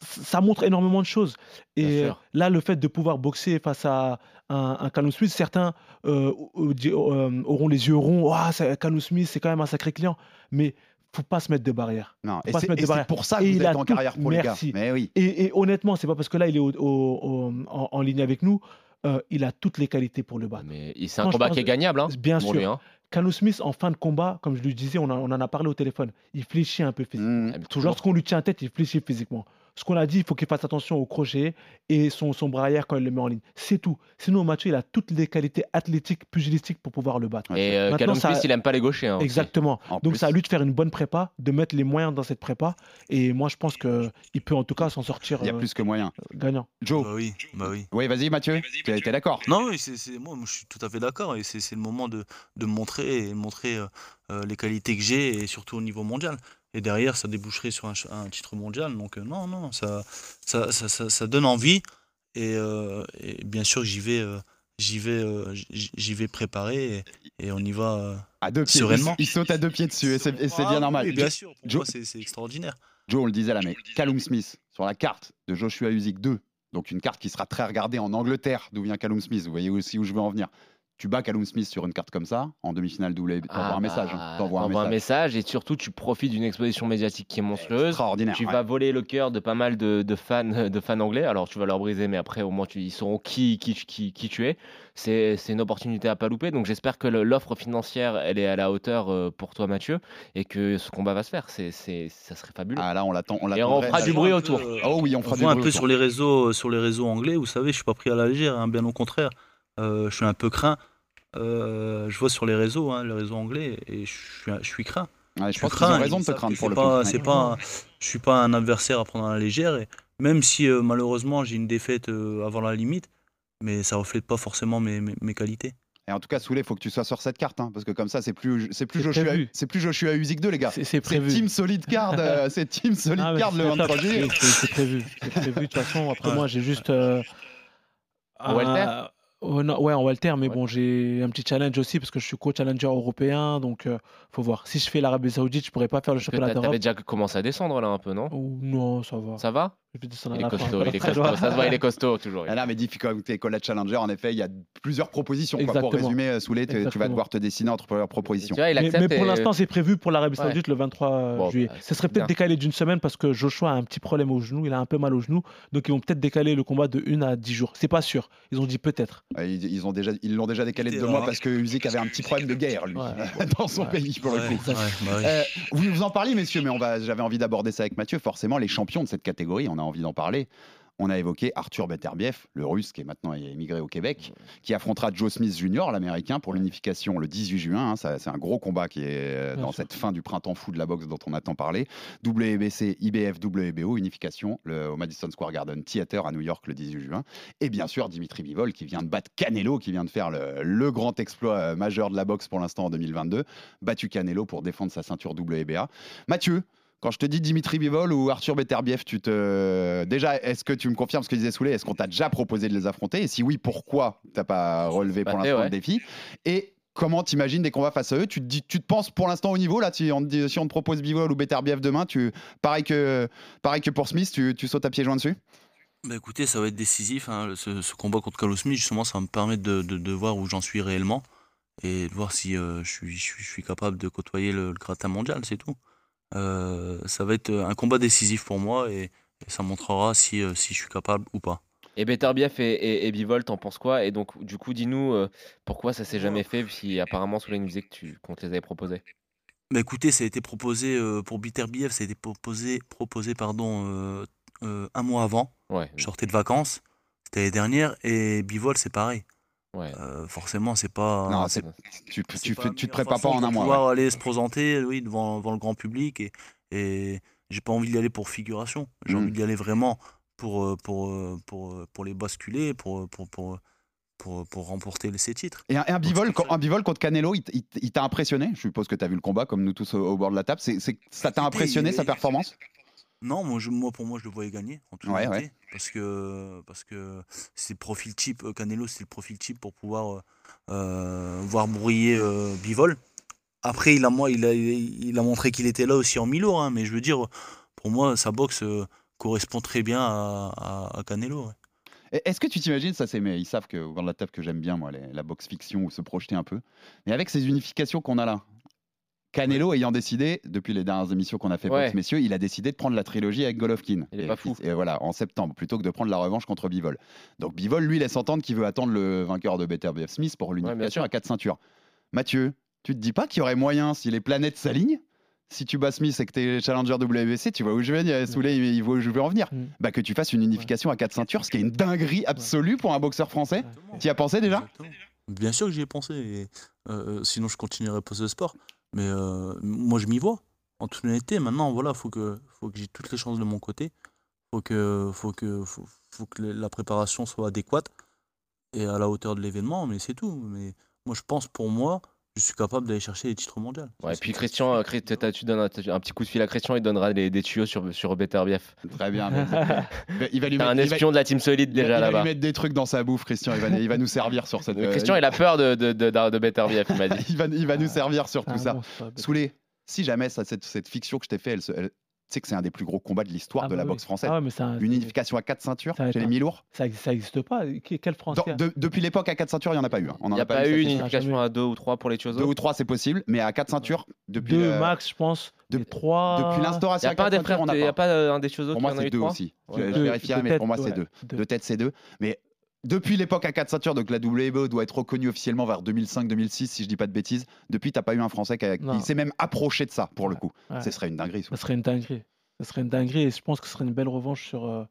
ça montre énormément de choses. Et euh, là, le fait de pouvoir boxer face à un, un Callum Smith, certains euh, euh, auront les yeux ronds. C'est- Callum Smith, c'est quand même un sacré client. Mais faut pas se mettre de barrière. non, Faut et pas c'est pour ça que Et vous il êtes a en tout- carrière pour Merci. les gars. Mais oui. Et, et honnêtement, c'est pas parce que là, il est au- au- au- en, en ligne avec nous. euh, il a toutes les qualités pour le battre. Mais c'est un combat qui est gagnable. Hein, Bien sûr. lui, hein. Callum Smith, en fin de combat, comme je lui disais, on, en- on en a parlé au téléphone. Il fléchit un peu physiquement. Mm. Ah, toujours. Lorsqu'on lui tient tête, il fléchit physiquement. Ce qu'on a dit, il faut qu'il fasse attention au crochet et son, son bras arrière quand il le met en ligne. C'est tout. Sinon, Mathieu, il a toutes les qualités athlétiques, pugilistiques pour pouvoir le battre. Et euh, Maintenant, ça- il aime pas les gauchers. hein. Exactement. En Donc, c'est à lui de faire une bonne prépa, de mettre les moyens dans cette prépa. Et moi, je pense qu'il peut en tout cas s'en sortir Il y a euh, plus que moyen. gagnant. Joe, Bah oui, bah oui. oui, vas-y, Mathieu. Tu as été d'accord Non, oui, c'est, moi, moi, je suis tout à fait d'accord et c'est, le moment de, montrer et montrer euh, euh, les qualités que j'ai et surtout au niveau mondial. Et derrière, ça déboucherait sur un, titre mondial. Donc, euh, non, non, ça, ça, ça, ça, ça donne envie. Et, euh, et bien sûr, j'y vais, euh, j'y vais, euh, j'y vais préparer et, et on y va. À deux pieds. Sereinement. Il, il saute à deux pieds dessus et c'est Ah bien oui, normal. oui, bien sûr, pour Jo- moi, c'est, c'est extraordinaire. Joe, on le disait là, mais Callum Smith sur la carte de Joshua Usyk 2, donc une carte qui sera très regardée en Angleterre, d'où vient Callum Smith. Vous voyez aussi où je veux en venir. Tu bats Callum Smith sur une carte comme ça, en demi-finale double, t'envoies Ah un message. hein. bah, T'envoies un t'envoies message. et surtout tu profites d'une exposition médiatique qui est monstrueuse. Extraordinaire. Tu ouais. vas voler le cœur de pas mal de, de fans, de fans anglais. Alors tu vas leur briser, mais après au moins tu, ils sauront qui, qui, qui, qui tu es. C'est c'est une opportunité à pas louper. Donc j'espère que l'offre financière elle est à la hauteur euh, pour toi Mathieu et que ce combat va se faire. C'est c'est ça serait fabuleux. Ah là, on l'attend. On Et on fera du bruit autour. Oh oui, on On fera du voit un bruit peu autour. sur les réseaux, sur les réseaux anglais, vous savez, je suis pas pris à la légère, hein, bien au contraire. Euh, je suis un peu craint. Euh, je vois sur les réseaux, hein, les réseaux anglais, et je suis, je suis craint. Ouais, je suis pense qu'ils ont craint, raison ils de te savent craindre que pour le c'est pas, coup. c'est pas, je suis pas un adversaire à prendre à la légère. Et même si euh, malheureusement j'ai une défaite euh, avant la limite, mais ça reflète pas forcément mes, mes, mes qualités. Et en tout cas, Soulé, il faut que tu sois sur cette carte, hein, parce que comme ça, c'est plus, c'est plus C'est Joshua, c'est plus Joshua Usyk 2, les gars. C'est c'est C'est prévu. Team Solid Card, euh, c'est Team Solid Ah, Card le c'est top. 23 juillet. C'est- prévu. C'est prévu. De toute façon, après Ouais. moi, j'ai juste. euh, Walter Oh, non, ouais, en Walter, mais bon, j'ai un petit challenge aussi parce que je suis co-challenger européen, donc euh, faut voir. Si je fais l'Arabie Saoudite, je pourrais pas faire le Parce que championnat t'a- d'Europe. T'avais déjà commencé à descendre là un peu, non? Ou- Non, ça va. Ça va? Je vais descendre à Il est la fin, costaud, il est très costaud. loin. Ça se voit, il est costaud toujours. Ah là, mais difficulté collège challenger, en effet, il y a plusieurs propositions. quoi. Pour Exactement. résumer, euh, Souley, tu- tu vas Exactement. devoir te dessiner entre plusieurs propositions. Tu vois, il Mais, accepte mais pour et- l'instant, c'est prévu pour l'Arabie Ouais. Saoudite le 23 Bon, juillet. bah, Ce serait peut-être bien. décalé d'une semaine parce que Joshua a un petit problème au genou. Il a un peu mal au genou. Donc, ils vont peut-être décaler le combat de 1 à 10 jours. C'est pas sûr. Ils ont dit peut-être. Ouais, Ils ils ont déjà, ils l'ont déjà décalé de deux mois parce que Usyk avait un petit problème de guerre lui Ouais. dans son pays pour le coup. ouais, bah. Euh, vous vous en parlez, messieurs, mais on va, j'avais envie d'aborder ça avec Mathieu. Forcément, les champions de cette catégorie, on a envie d'en parler. On a évoqué Arthur Beterbiev, le russe qui est maintenant émigré au Québec, qui affrontera Joe Smith Jr., l'américain, pour l'unification le 18 juin. hein. C'est un gros combat qui est euh, Bien dans sûr. cette fin du printemps fou de la boxe dont on a tant parlé. WBC, IBF, WBO, unification le- au Madison Square Garden Theater à New York le 18 juin. Et bien sûr, Dimitri Bivol qui vient de battre Canelo, qui vient de faire le, le grand exploit euh, majeur de la boxe pour l'instant en 2022. Battu Canelo pour défendre sa ceinture WBA. Mathieu, quand je te dis Dimitri Bivol ou Arthur Beterbiev, tu te. Déjà, est-ce que tu me confirmes ce que disait Souley? Est-ce qu'on t'a déjà proposé de les affronter? Et si oui, pourquoi t'as pas relevé pour l'instant ouais. le défi? Et comment t'imagines des combats face à eux? Tu te, dis, tu te penses pour l'instant au niveau là si on, te dit- si on te propose Bivol ou Beterbiev demain, tu, pareil, que, pareil que pour Smith, tu, tu sautes à pieds joints dessus? Bah écoutez, ça va être décisif. hein, Ce, ce combat contre Carlos Smith, justement, ça va me permettre de, de- de voir où j'en suis réellement et de voir si euh, je, suis, je, suis, je suis capable de côtoyer le, le gratin mondial, c'est tout. Euh, ça va être un combat décisif pour moi et, et ça montrera si, euh, si je suis capable ou pas. Et Beterbiev et, et, et Bivol, t'en penses quoi? Et donc, du coup, dis-nous euh, pourquoi ça s'est jamais fait, puis apparemment, Souley nous disait que tu, qu'on te les avait proposés? Bah écoutez, ça a été proposé euh, pour Bitterbief, ça a été proposé, proposé pardon, euh, un mois avant. Ouais. Je sortais de vacances, c'était l'année dernière, et Bivol, c'est pareil. Ouais. Euh, forcément, c'est pas. Non, c'est- tu, tu, te prépares pas en un mois. pouvoir ouais. aller se présenter oui, devant, devant le grand public et, et j'ai pas envie d'y aller pour figuration. J'ai Mm. envie d'y aller vraiment pour, euh, pour, euh, pour, pour les basculer, pour, pour, pour, pour, pour remporter ces titres. Et un, et un bivol, un bivol contre Canelo, il, t'a impressionné? Je suppose que tu as vu le combat comme nous tous au, au bord de la table. C'est, c'est- ça t'a impressionné il- sa performance? Non, moi, je, moi pour moi je le voyais gagner en toute Ouais, parce que parce que c'est le profil type euh, Canelo, c'est le profil type pour pouvoir euh, euh, voir briller euh, Bivol. Après il a moi il a il a montré qu'il était là aussi en mi-lourd, hein, mais je veux dire pour moi sa boxe euh, correspond très bien à, à- à Canelo. ouais. Est-ce que tu t'imagines, ça c'est, mais ils savent que de la table que j'aime bien moi, les- la boxe fiction ou se projeter un peu. Mais avec ces unifications qu'on a là, Canelo ayant décidé, depuis les dernières émissions qu'on a fait Ouais. boxe messieurs, il a décidé de prendre la trilogie avec Golovkin. Il est et, pas fou. et voilà, en septembre, plutôt que de prendre la revanche contre Bivol. Donc Bivol, lui, laisse entendre qu'il veut attendre le vainqueur de Beterbiev Smith pour l'unification à quatre ceintures. Mathieu, tu te dis pas qu'il y aurait moyen, si les planètes s'alignent, si tu bats Smith et que t'es challenger WBC, tu vois où je vais venir, Souley, il il voit où je veux en venir. Mm. Bah que tu fasses une unification à quatre ceintures, ce qui est une dinguerie absolue pour un boxeur français. Tu y as pensé déjà? Exactement. Bien sûr que j'y ai pensé, et, euh, sinon je continuerais pas ce sport. Mais euh, moi je m'y vois, en toute honnêteté. Maintenant, voilà, faut que, faut que j'ai toutes les chances de mon côté. Faut que, faut que, faut, faut que la préparation soit adéquate et à la hauteur de l'événement, mais c'est tout. Mais moi je pense pour moi, je suis capable d'aller chercher les titres mondiaux. Ouais, et puis Christian, euh, Chris- t'as- tu donnes un, t'as un petit coup de fil à Christian, il donnera des, des tuyaux sur, sur Beterbiev. Très bien. mais- il va lui T'as mettre, un il va- espion de la team solide il va- déjà il va là-bas. lui mettre des trucs dans sa bouffe, Christian. Il va, il va nous servir sur cette. Mais euh, Christian, il a peur de, de, de, de, de Beterbiev, il m'a dit. il va, il va nous servir sur tout Ah ça. Souley, si jamais ça, cette, cette fiction que je t'ai fait, elle, se- elle- sais que c'est un des plus gros combats de l'histoire Ah de bah la oui. boxe française. Ah ouais, mais c'est un- Une unification à quatre ceintures chez les mi-lourds. Ça n'existe pas. Quel Français Dans- de- Depuis l'époque à quatre ceintures, il n'y en a pas eu. hein. On Il n'y a pas eu une unification à deux ou trois pour les Chiosos Deux ou trois, c'est possible, mais à quatre ceintures, depuis, Deux le- max, je pense. de- trois. depuis Il l'instauration n'y à a pas quatre des ceintures, frères, on n'a il n'y a pas. pas un des Chiosos Pour qui moi, a c'est eu deux aussi. Je, vérifierai, mais pour moi, c'est deux. De tête, c'est deux. Mais depuis l'époque à quatre ceintures, donc la WBO doit être reconnue officiellement vers 2005-2006, si je dis pas de bêtises. Depuis, t'as pas eu un Français qui, a- qui Non. s'est même approché de ça, pour le coup. Ouais. Ce serait une dinguerie. Ça serait une dinguerie. Ça serait une dinguerie et je pense que ce serait une belle revanche sur, euh,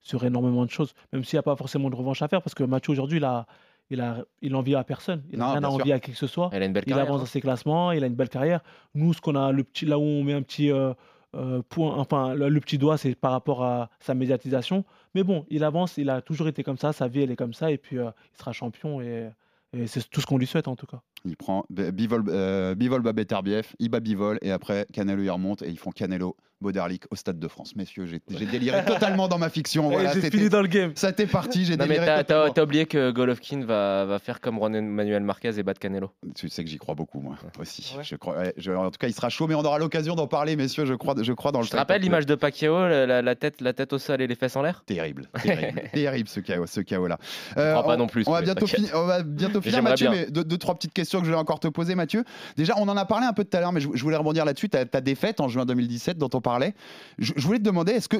sur énormément de choses. Même s'il n'y a pas forcément de revanche à faire parce que Mathieu aujourd'hui, il a, il a, il envie à personne. Il n'a rien à envier à qui que ce soit. Elle a une belle Il carrière. avance hein. dans ses classements, il a une belle carrière. Nous, ce qu'on a, le petit, là où on met un petit euh, euh, point, enfin, le, le petit doigt, c'est par rapport à sa médiatisation. Mais bon, il avance, il a toujours été comme ça, sa vie, elle est comme ça, et puis euh, il sera champion et Et c'est tout ce qu'on lui souhaite en tout cas. Il prend Bivol, euh, Bivol Babet Herbiev, Iba Bivol, et après Canelo y remonte et ils font Canelo Boderlic au Stade de France. Messieurs, j'ai déliré totalement dans ma fiction. Voilà, j'ai fini dans le game. Ça t'est parti, j'ai déliré. t'as- totalement. t'as t'as oublié que Golovkin va, va faire comme Juan Manuel Marquez et battre Canelo. Tu sais que j'y crois beaucoup, moi aussi. Je crois, ouais, je- en tout cas, il sera chaud, mais on aura l'occasion d'en parler, messieurs. Je crois, je crois dans le. Tu te rappelles l'image de Pacquiao, la, tête, la tête au sol et les fesses en l'air? Terrible, terrible, terrible ce chaos, ce chaos là. crois pas non plus, On va bientôt finir, on va bientôt finir, J'aimerais Mathieu. bien. Mais deux, deux, trois petites questions que je vais encore te poser, Mathieu. Déjà, on en a parlé un peu tout à l'heure, mais je, je voulais rebondir là-dessus. Ta, ta défaite en juin 2017 dont on parlait. Je, je voulais te demander, est-ce que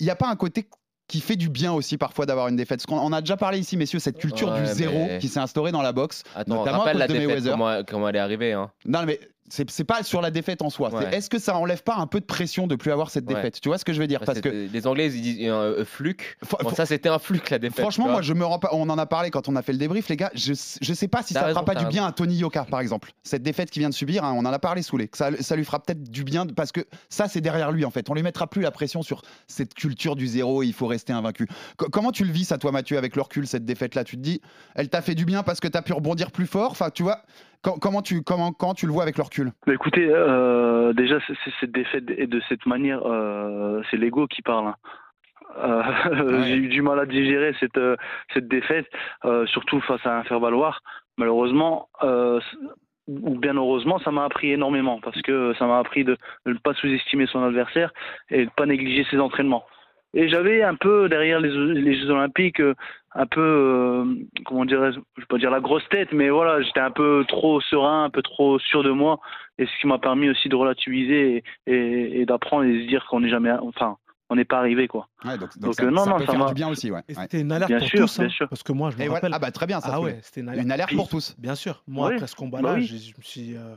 il n'y a pas un côté qui fait du bien aussi parfois d'avoir une défaite Parce qu'on on a déjà parlé ici, messieurs, cette culture Ouais, du zéro mais- qui s'est instaurée dans la boxe, Attends, notamment à rappelle cause la de défaite, comment, comment elle est arrivée. Hein. Non, mais c'est pas sur la défaite en soi. Ouais. Est-ce que ça enlève pas un peu de pression de plus avoir cette Ouais. défaite? Tu vois ce que je veux dire? Bah, Parce que Les Anglais, ils disent un euh, fluke. Bon, fr- ça, c'était un fluke, la défaite. Franchement, moi, je me rends pas. On en a parlé quand on a fait le débrief, les gars. Je, je sais pas si ça raison, fera pas du bien à Tony Yoka, par exemple. Cette défaite qu'il vient de subir, hein, on en a parlé sous les. Ça, ça lui fera peut-être du bien parce que ça, c'est derrière lui en fait. On lui mettra plus la pression sur cette culture du zéro. Il faut rester invaincu. Co- comment tu le vis, ça, toi, Mathieu, avec le recul, cette défaite-là? Tu te dis, elle t'a fait du bien parce que t'as pu rebondir plus fort? Enfin, tu vois. Com- Comment tu, comment, quand tu le vois avec le recul? Bah, écoutez, euh, déjà, c'est- cette défaite et de cette manière, euh, c'est l'ego qui parle. hein. Euh, J'ai eu du mal à digérer cette, cette défaite, surtout face à un faire-valoir. Malheureusement, ou bien heureusement, ça m'a appris énormément parce que ça m'a appris de, de ne pas sous-estimer son adversaire et de ne pas négliger ses entraînements. Et j'avais un peu derrière les, les Jeux Olympiques, euh, un peu, euh, comment dirais-je, je vais pas dire la grosse tête, mais voilà, j'étais un peu trop serein, un peu trop sûr de moi, et ce qui m'a permis aussi de relativiser et, et- et d'apprendre et de se dire qu'on n'est jamais, enfin, on n'est pas arrivé quoi. Ouais, donc, donc Donc, ça, euh, non, ça non, peut ça faire du bien aussi, ouais. C'était une alerte Bien pour sûr, tous, bien hein, sûr. parce que moi je me rappelle. Ah bah très bien, ça. Ah ouais, c'était une alerte. Une alerte pour tous. Bien sûr. Moi, Oui, après ce combat-là, bah oui. je me suis euh,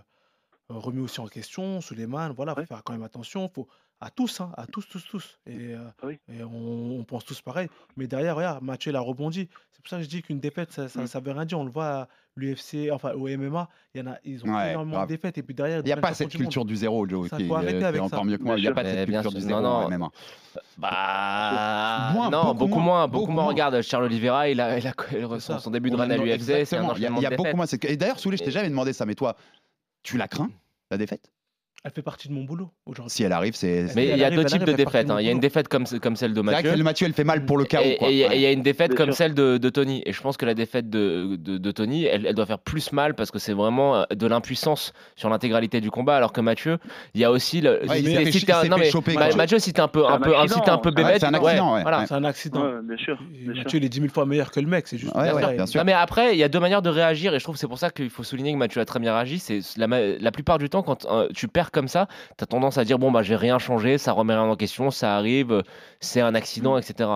remis aussi en question. Suleiman, voilà, faut faire quand même attention. Faut, à tous, hein, à tous, tous, tous. Et, euh, Oui. et on, on pense tous pareil. Mais derrière, regarde, Mathieu, il a rebondi. C'est pour ça que je dis qu'une défaite, ça, ça, Mm. ça veut rien dire. On le voit à l'UFC, enfin au MMA, il y en a, ils ont Ouais, énormément grave. de défaites. Et puis derrière, Il n'y a pas cette du monde. culture du zéro, Joe. Ça, qui faut est- arrêter avec encore ça. mieux que moi. Il n'y a pas cette Eh, bien culture du sûr. zéro Non, en. MMA. Bah, Moins, non, beaucoup beaucoup, moins, moins, beaucoup beaucoup moins. moins. Regarde, Charles Oliveira, il a, il a son, son début de On run à l'UFC, c'est un exactement. Il y a, enchaînement il y de a beaucoup défaites. moins. cette- Et d'ailleurs, Souley, je t'ai Et- jamais demandé ça, mais toi, tu la crains, la défaite? Elle fait partie de mon boulot aujourd'hui. Si elle arrive, c'est. Mais il y a arrive, deux types de défaites. hein. Il y a une défaite comme, comme celle de C'est vrai Mathieu. que le Mathieu, elle fait mal pour le chaos. Et quoi. et il y, a- Ouais. et il y a une défaite comme sûr. celle de, de Tony. Et je pense que la défaite de, de, de Tony, elle, elle doit faire plus mal parce que c'est vraiment euh, de l'impuissance sur l'intégralité du combat. Alors que Mathieu, il y a aussi Mathieu. Mathieu, si t'es un peu, un un peu, un- si t'es un peu accident. Ouais, bébête, c'est un accident, ouais, voilà. ouais. C'est un accident. Bien sûr. Et bien sûr. Mathieu, il est 10 000 fois meilleur que le mec. C'est juste. Mais après, il y a deux manières de réagir et je trouve que c'est pour ça qu'il faut souligner que Mathieu a très bien réagi. C'est la, plupart du temps quand euh, tu perds comme ça, tu as tendance à dire bon bah j'ai rien changé, ça remet rien en question, ça arrive, euh, c'est un accident, etc.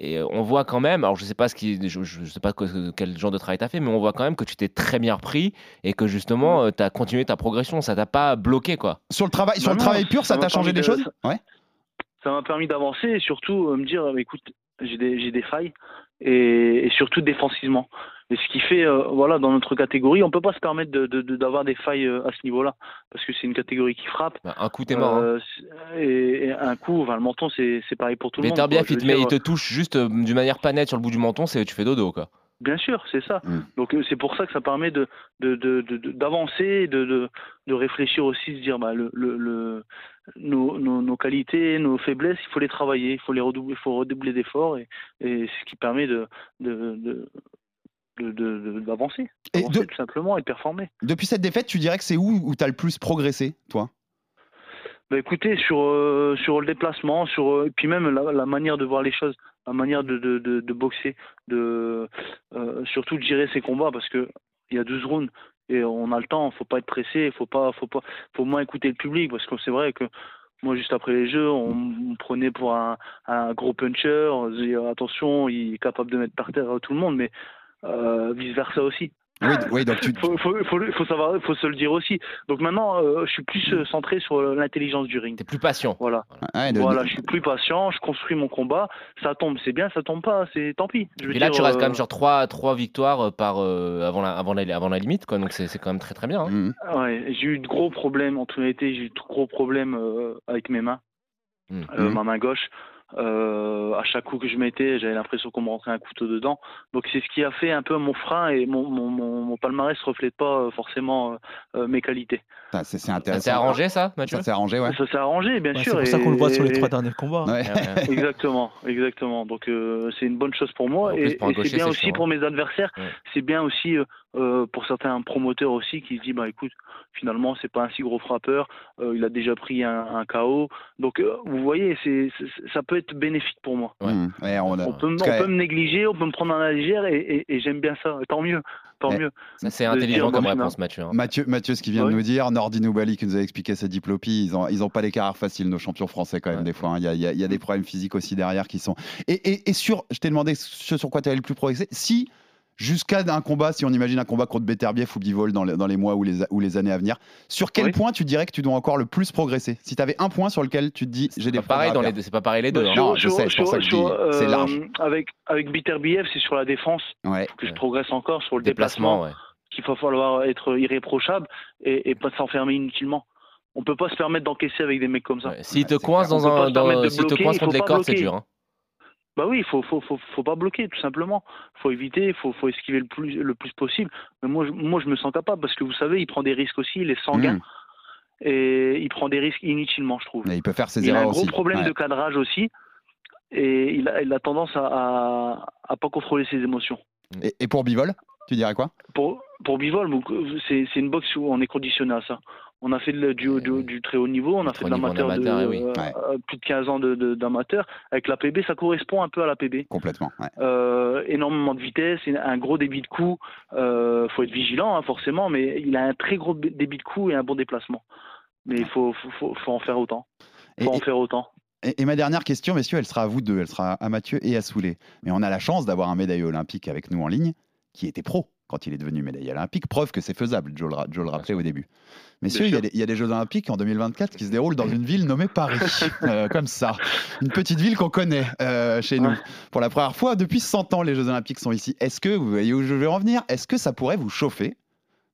Et euh, on voit quand même, alors je sais pas ce qui, je, je sais pas que- quel genre de travail tu as fait, mais on voit quand même que tu t'es très bien repris et que justement tu as continué ta progression, ça t'a pas bloqué quoi. Sur le travail, sur Non, le non, travail pur, ça ça t'a changé des de- choses? Ouais. ça m'a permis d'avancer et surtout euh, me dire euh, écoute j'ai des j'ai des failles et, et surtout défensivement et ce qui fait euh, voilà dans notre catégorie on peut pas se permettre de de- de- d'avoir des failles euh, à ce niveau là parce que c'est une catégorie qui frappe Bah, un coup t'es mort. hein. Euh, et, et un coup enfin, le menton c'est c'est pareil pour tout le monde Terbiev, quoi. Il te, dire, il te touche juste d'une manière pas nette sur le bout du menton, c'est tu fais dodo quoi. Bien sûr, c'est ça. Mm. Donc c'est pour ça que ça permet de de de de- de- d'avancer, de, de de réfléchir aussi, de dire bah le le, le nos, nos nos qualités, nos faiblesses, il faut les travailler, il faut les redoubler, il faut redoubler d'efforts et et c'est ce qui permet de de de de- de- de- d'avancer, Et D'avancer de- tout simplement et de performer. Depuis cette défaite, tu dirais que c'est où où t'as le plus progressé, toi? Bah écoutez, sur euh, sur le déplacement, sur euh, et puis même la, la manière de voir les choses, la manière de de, de, de boxer, de euh, surtout de gérer ses combats parce que il y a 12 rounds et on a le temps, faut pas être pressé, faut pas faut pas faut moins écouter le public parce que c'est vrai que moi juste après les jeux, on me prenait pour un, un gros puncher, on dit attention, il est capable de mettre par terre tout le monde mais vice versa aussi. Oui, oui, donc tu. Faut, faut, faut, faut savoir, faut se le dire aussi. Donc maintenant, euh, je suis plus euh, centré sur l'intelligence du ring. T'es plus patient. Voilà. Ouais, de- Voilà, de- je suis plus patient, je construis mon combat. Ça tombe, c'est bien, ça tombe pas, c'est tant pis. Je veux Et là, dire, tu restes quand euh, même sur trois, trois victoires euh, par, euh, avant, la, avant, la, avant la limite, quoi. Donc c'est c'est quand même très très bien. hein. Mhm. Ouais, j'ai eu de gros problèmes en tout été, j'ai eu de gros problèmes euh, avec mes mains, Mm. euh, Mhm. ma main gauche. Euh, à chaque coup que je mettais, j'avais l'impression qu'on me rentrait un couteau dedans. Donc c'est ce qui a fait un peu mon frein et mon, mon, palmarès ne reflète pas euh, forcément euh, mes qualités. C'est intéressant. Ça s'est arrangé ça, Mathieu Ça s'est arrangé, ouais. Ça s'est arrangé, bien Ouais, sûr. c'est pour ça qu'on le voit sur les trois derniers combats. Ouais. exactement, exactement. Donc euh, c'est une bonne chose pour moi plus, et, c'est bien aussi pour hein. mes adversaires. Ouais. C'est bien aussi euh, pour certains promoteurs aussi qui se disent bah écoute, finalement c'est pas un si gros frappeur, euh, il a déjà pris un, un KO. Donc euh, vous voyez, c'est ça peut être bénéfique pour moi. Mmh. Ouais, on, a- On peut, me- on peut négliger, on peut me prendre à la légère et, et- et j'aime bien ça. Tant mieux, tant Ouais. mieux. C'est intelligent dire, comme réponse, Mathieu. hein. Mathieu, Mathieu, ce qu'il vient Ah de oui. nous dire, Nordi Noubali qui nous a expliqué sa diplopie, ils ont, ils ont pas les carrières faciles, nos champions français quand même Ouais. des fois. hein. Il y, a, il y a- il y a des problèmes physiques aussi derrière qui sont. Et, et, et sur, je t'ai demandé ce sur quoi tu avais le plus progressé. Si jusqu'à un combat, si on imagine un combat contre Beterbiev ou Bivol dans les, dans les mois ou les, ou les années à venir, sur quel Oui. point tu dirais que tu dois encore le plus progresser? Si tu avais un point sur lequel tu te dis j'ai C'est des pas pareil dans les deux. C'est pas pareil les deux. Bah, hein. Non, je sais, c'est pour ça que je dis, c'est euh, large. Avec, avec Biev, c'est sur la défense Ouais. que je progresse encore, sur le déplacement, Déplacement, ouais. qu'il va falloir être irréprochable et, et pas s'enfermer inutilement. On peut pas se permettre d'encaisser avec des mecs comme ça. Ouais. S'il te Ouais, coince dans un, dans, te coince contre les cordes, c'est dur. hein. Bah oui, il faut, faut, faut, faut pas bloquer, tout simplement. faut éviter, il faut, faut esquiver le plus, le plus possible. Mais moi, je, moi, je me sens capable parce que vous savez, il prend des risques aussi, il est sanguin. Mmh. Et il prend des risques inutilement, je trouve. Mais il peut faire ses Il a un gros aussi. problème Ouais. de cadrage aussi. Et il a, il a tendance à, à, à pas contrôler ses émotions. Et, et pour Bivol, tu dirais quoi? Pour, pour Bivol, c'est une boxe où on est conditionné à ça. On a fait de- du, haut- du, du très haut niveau, on a fait de l'amateur de eh oui. euh, Ouais. euh, plus de 15 ans d'amateur. Avec la PB, ça correspond un peu à la PB. Complètement. ouais. Euh, énormément de vitesse, un gros débit de coup. Euh, faut être vigilant, hein, forcément, mais il a un très gros débit de coup et un bon déplacement. Mais il faut, faut, faut, faut en faire autant. Et- Faut en et- faire autant. Et, et ma dernière question, messieurs, elle sera à vous deux, elle sera à Mathieu et à Soulet. Mais on a la chance d'avoir un médaillé olympique avec nous en ligne qui était pro quand il est devenu médaillé olympique. Preuve que c'est faisable, Joe le, ra- Joe le rappelait au début. Messieurs, il y, a des, il y a des Jeux olympiques en 2024 qui se déroulent dans une ville nommée Paris. Euh, comme ça. Une petite ville qu'on connaît euh, chez nous. Ouais. Pour la première fois depuis 100 ans, les Jeux olympiques sont ici. Est-ce que, vous voyez où je veux en venir, est-ce que ça pourrait vous chauffer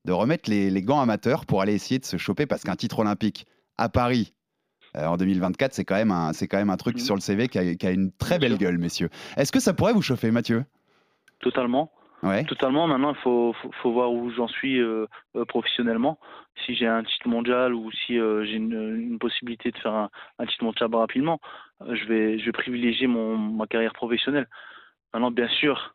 de remettre les, les gants amateurs pour aller essayer de se choper? Parce qu'un titre olympique à Paris, euh, en 2024, c'est quand même un, c'est quand même un truc Mhm. sur le CV qui a, qui a une très Bien belle sûr. gueule, messieurs. Est-ce que ça pourrait vous chauffer, Mathieu? Totalement. Ouais. Totalement. Maintenant, il faut, faut, faut voir où j'en suis euh, euh, professionnellement. Si j'ai un titre mondial ou si euh, j'ai une, une possibilité de faire un, un titre mondial rapidement, euh, je vais, je vais privilégier mon, ma carrière professionnelle. Maintenant, bien sûr,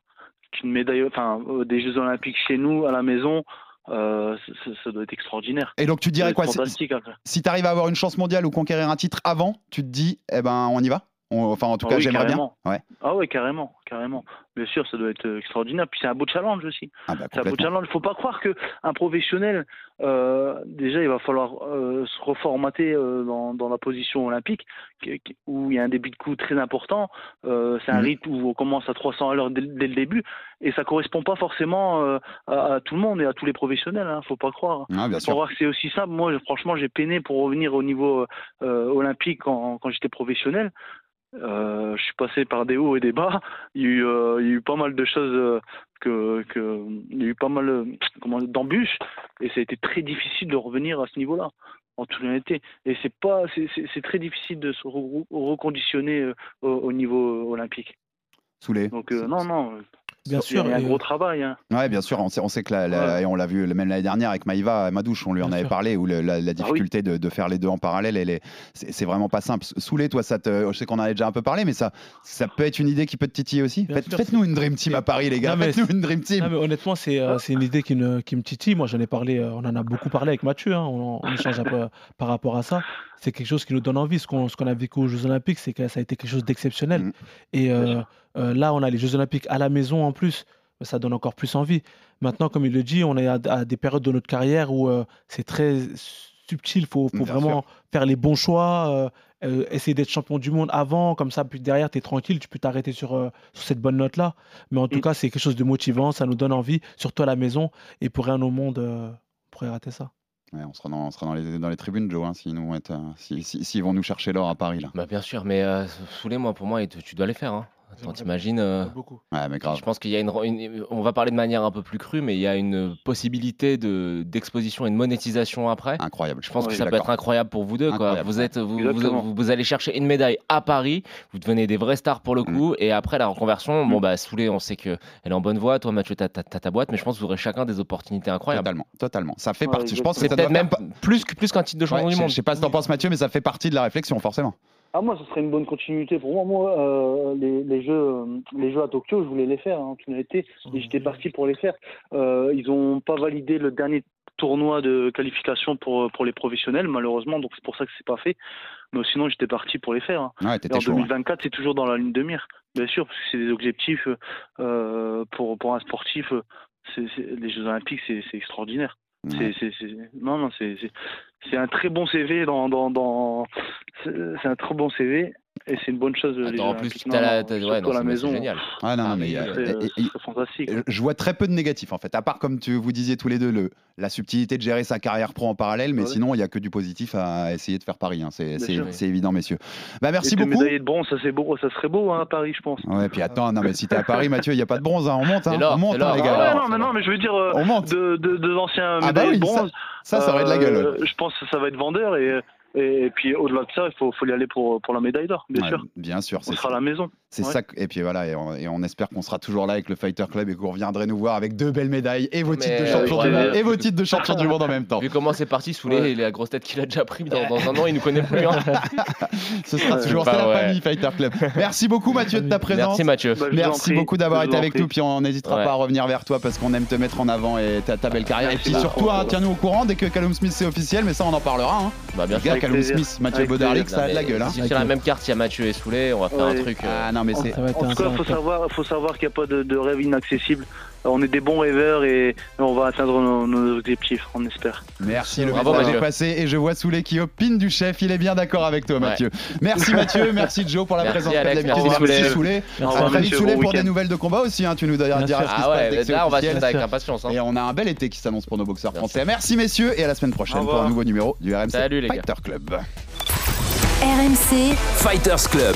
qu'une médaille, enfin, des Jeux Olympiques chez nous, à la maison, euh, ça, doit être extraordinaire. Et donc tu dirais quoi si-. Si tu arrives à avoir une chance mondiale ou conquérir un titre avant, tu te dis, eh ben, on y va? On- Enfin, en tout Ah cas, oui, j'aimerais bien. carrément. Ouais. Ah ouais, carrément, carrément. Bien sûr, ça doit être euh, extraordinaire. Puis c'est un beau challenge aussi. Ah bah, C'est un beau challenge. Il faut pas croire que un professionnel, euh, déjà, il va falloir euh, se reformater euh, dans, dans la position olympique, où il y a un débit de coup très important. C'est un Mhm. rythme où on commence à 300 à l'heure dès, dès le début, et ça correspond pas forcément à, à tout le monde et à tous les professionnels. Hein, faut pas croire. Ah, bien sûr. voir que c'est aussi simple. Moi, franchement, j'ai peiné pour revenir au niveau olympique quand, quand j'étais professionnel. Euh, je suis passé par des hauts et des bas. Il y a eu, euh, il y a eu pas mal de choses euh, que, que il y a eu pas mal comment d'embûches et ça a été très difficile de revenir à ce niveau-là. En toute honnêteté, et c'est pas, c'est- très difficile de se re- reconditionner au, au niveau olympique. Soulé. Donc euh, non, non, Bien il y sûr. a un gros euh, travail. Hein. Ouais, bien sûr, on sait, on sait que la, la- Ouais. et on l'a vu même l'année dernière avec Maïva Madouche, on lui en avait sûr. parlé, où le- la, la oui. difficulté de, de faire les deux en parallèle, elle est, c'est, c'est vraiment pas simple. Soulé, toi, ça te, je sais qu'on en avait déjà un peu parlé, mais ça, ça peut être une idée qui peut te titiller aussi. Faites, sûr. faites-nous une dream team à Paris, les gars. Non, mais Faites-nous une dream team. Non, mais honnêtement, c'est euh, c'est une idée qui me, qui me titille. Moi, j'en ai parlé, euh, on en a beaucoup parlé avec Mathieu. hein. On, on échange un peu par rapport à ça. C'est quelque chose qui nous donne envie. Ce qu'on ce qu'on a vécu aux Jeux Olympiques, c'est que ça a été quelque chose d'exceptionnel. Mhm. Et euh, euh, là, on a les Jeux Olympiques à la maison en plus. Ça donne encore plus envie. Maintenant, comme il le dit, on est à, à des périodes de notre carrière où euh, c'est très subtil. Il faut, vraiment faire les bons choix. euh, euh, essayer d'être champion du monde avant, comme ça, puis derrière, tu es tranquille, tu peux t'arrêter sur, euh, sur cette bonne note-là. Mais en tout Mm. cas, c'est quelque chose de motivant, ça nous donne envie, surtout à la maison. Et pour rien au monde, euh, on pourrait rater ça. Ouais, on sera dans, on sera dans les, dans les tribunes, Joe, hein, s'ils euh, si- si- s'ils vont nous chercher l'or à Paris. Là. Bah bien sûr, mais euh, Soulé, moi, pour moi, tu, tu dois les faire. hein. Attends, t'imagines euh, Beaucoup. Ouais, mais grave. Je pense qu'il y a une, une- On va parler de manière un peu plus crue, mais il y a une possibilité de d'exposition et de monétisation après. Incroyable. Je pense que ça peut être incroyable pour vous deux. Quoi. Vous, êtes, vous, Exactement. vous, vous allez chercher une médaille à Paris, vous devenez des vrais stars pour le Mm. coup, et après la reconversion, bon bah Soulé, on sait qu'elle est en bonne voie. Toi, Mathieu, t'as ta boîte, mais je pense que vous aurez chacun des opportunités incroyables. Totalement, totalement. Ça fait Ouais, partie. Je pense que C'est peut-être même faire plus, que- plus qu'un titre de champion Ouais, du je, monde. je sais pas ce que t'en penses Mathieu, mais ça fait partie de la réflexion forcément. Ah moi, ce serait une bonne continuité pour moi. Moi, euh, les, les jeux, euh, les jeux à Tokyo, je voulais les faire en toute honnêteté, et j'étais parti pour les faire. Euh, ils ont pas validé le dernier tournoi de qualification pour pour les professionnels, malheureusement, donc c'est pour ça que c'est pas fait. Mais sinon, j'étais parti pour les faire. hein. Ouais, Et t'étais en chaud. hein. 2024, c'est toujours dans la ligne de mire, bien sûr, parce que c'est des objectifs euh, pour pour un sportif. les Jeux Olympiques, c'est extraordinaire. Ouais. C'est, c'est, non, non, c'est, c'est, un très bon CV dans, dans, dans c'est, c'est un très bon CV et c'est une bonne chose. les Attends, en Jeux plus, t'as Non, la- t'as- ouais, non, la maison. génial. Ah non, non, Ah, mais y a- C'est, fantastique. je- vois très peu de négatifs en fait, à part comme tu, vous disiez tous les deux, le, la subtilité de gérer sa carrière pro en parallèle, mais Ouais. sinon il y a que du positif à essayer de faire Paris. hein. C'est évident, messieurs. Bah, merci Et beaucoup. médaillé de bronze, ça, c'est beau, ça serait beau hein, à Paris, je pense. Ouais, puis attends, non, mais si t'es à Paris, Mathieu, il n'y a pas de bronze, hein. on monte, hein. On monte, hein, les Ah gars. ouais, alors, non, mais non, mais je veux dire, euh, On monte. de, de, de anciens Ah bah de ça, bronze. ça, ça aurait de la gueule. euh, Je pense que ça va être vendeur et, et, et puis au-delà de ça, il faut, faut y aller pour, pour la médaille d'or, bien Ouais, sûr. bien sûr, On c'est sera à la maison. C'est Ouais. ça. Et puis voilà, et on, et on espère qu'on sera toujours là avec le Fighter Club et que vous reviendrez nous voir avec deux belles médailles et vos Mais, titres de champion du monde et vos titres de champion du monde en même temps. Vu comment c'est parti, Ouais. et la grosse tête qu'il a déjà pris dans, dans un an, il nous connaît plus. hein. Ce sera Ouais. toujours Bah c'est la ouais. famille Fighter Club. Merci beaucoup Mathieu de ta présence. Merci Mathieu. Bah, vous en Merci beaucoup d'avoir été avec nous, puis on n'hésitera Ouais. pas à revenir vers toi parce qu'on aime te mettre en avant et ta, ta belle carrière. Et Merci puis beaucoup. surtout, hein, tiens-nous au courant dès que Callum Smith c'est officiel, mais ça on en parlera. Hein. Bah, bien Les sûr. Callum. Smith, Mathieu plaisir. ça a de la gueule. Hein. Si sur la même carte, il y a Mathieu et Soulé, on va faire un truc. euh, Ah non, mais c'est. Va être En tout cas, faut savoir, faut savoir qu'il n'y a pas de rêve inaccessible. On est des bons rêveurs et on va atteindre nos, nos objectifs, on espère. Merci, le Bravo, message est passé et je vois Soulé qui opine du chef. Il est bien d'accord avec toi, Ouais. Mathieu. Merci Mathieu, merci Joe pour la Merci, présence. Alex, merci, merci Soulé. Merci. Soulé pour des nouvelles de combat aussi. hein. Tu nous diras ce qui se Ah passe ouais, c'est là, on va suivre avec impatience. hein. Et on a un bel été qui s'annonce pour nos boxeurs Bien français. Merci messieurs et à la semaine prochaine pour un nouveau numéro du RMC Salut. Fighter Club. RMC Fighters Club.